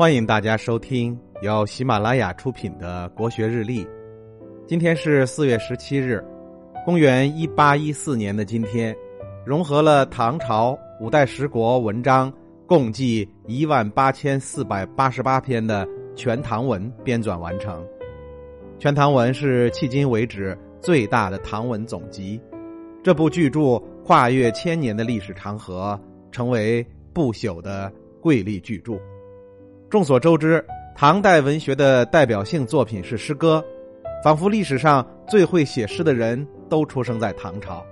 欢迎大家收听由喜马拉雅出品的《国学日历》。今天是四月十七日，公元一八一四年的今天，融合了唐朝五代十国文章共计一万八千四百八十八篇的《全唐文》编纂完成。《全唐文》是迄今为止最大的唐文总集。这部巨著跨越千年的历史长河，成为不朽的瑰丽巨著。众所周知，唐代文学的代表性作品是诗歌，仿佛历史上最会写诗的人都出生在唐朝。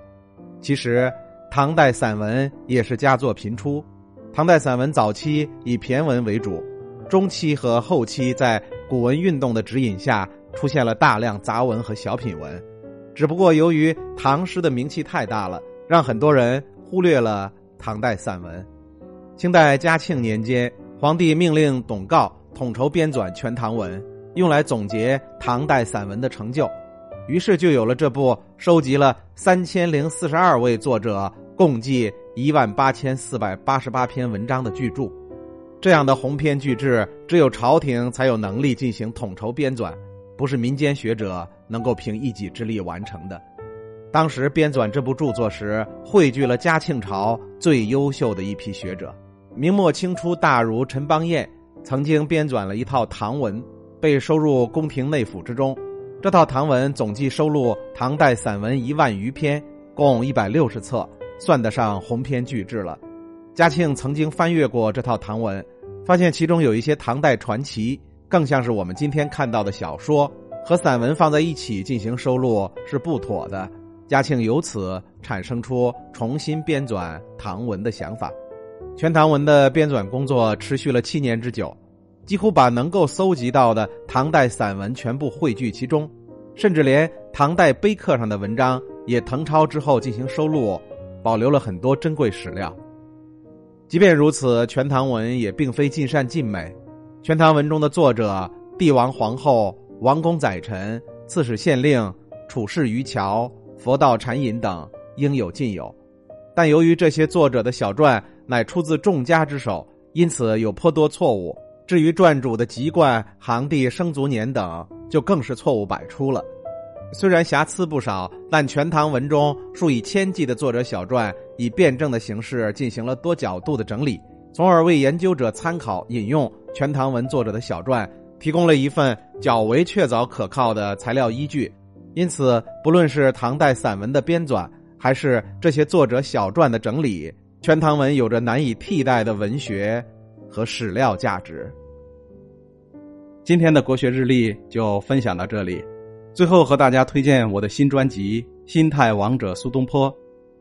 其实，唐代散文也是佳作频出。唐代散文早期以骈文为主，中期和后期在古文运动的指引下，出现了大量杂文和小品文。只不过，由于唐诗的名气太大了，让很多人忽略了唐代散文。清代嘉庆年间。皇帝命令董诰统筹编纂《全唐文》，用来总结唐代散文的成就，于是就有了这部收集了三千零四十二位作者共计一万八千四百八十八篇文章的巨著。这样的鸿篇巨制，只有朝廷才有能力进行统筹编纂，不是民间学者能够凭一己之力完成的。当时编纂这部著作时，汇聚了嘉庆朝最优秀的一批学者。明末清初大儒陈邦彦曾经编纂了一套唐文，被收入宫廷内府之中。这套唐文总计收录唐代散文一万余篇，共一百六十册，算得上鸿篇巨制了。嘉庆曾经翻阅过这套唐文，发现其中有一些唐代传奇，更像是我们今天看到的小说和散文放在一起进行收录是不妥的。嘉庆由此产生出重新编纂唐文的想法。《全唐文》的编纂工作持续了七年之久，几乎把能够搜集到的唐代散文全部汇聚其中，甚至连唐代碑刻上的文章也誊抄之后进行收录，保留了很多珍贵史料。即便如此，《全唐文》也并非尽善尽美，《全唐文》中的作者帝王、皇后、王公、宰臣、刺史、县令、处士、渔樵、佛道、禅隐等应有尽有，但由于这些作者的小传。乃出自众家之手，因此有颇多错误。至于传主的籍贯、行第、生卒年等，就更是错误百出了。虽然瑕疵不少，但《全唐文》中数以千计的作者小传，以辩证的形式进行了多角度的整理，从而为研究者参考引用《全唐文》作者的小传，提供了一份较为确凿可靠的材料依据。因此，不论是唐代散文的编纂，还是这些作者小传的整理。《全唐文》有着难以替代的文学和史料价值。今天的国学日历就分享到这里，最后和大家推荐我的新专辑《心态王者苏东坡》，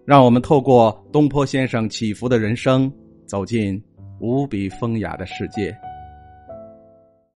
让我们透过东坡先生起伏的人生，走进无比风雅的世界。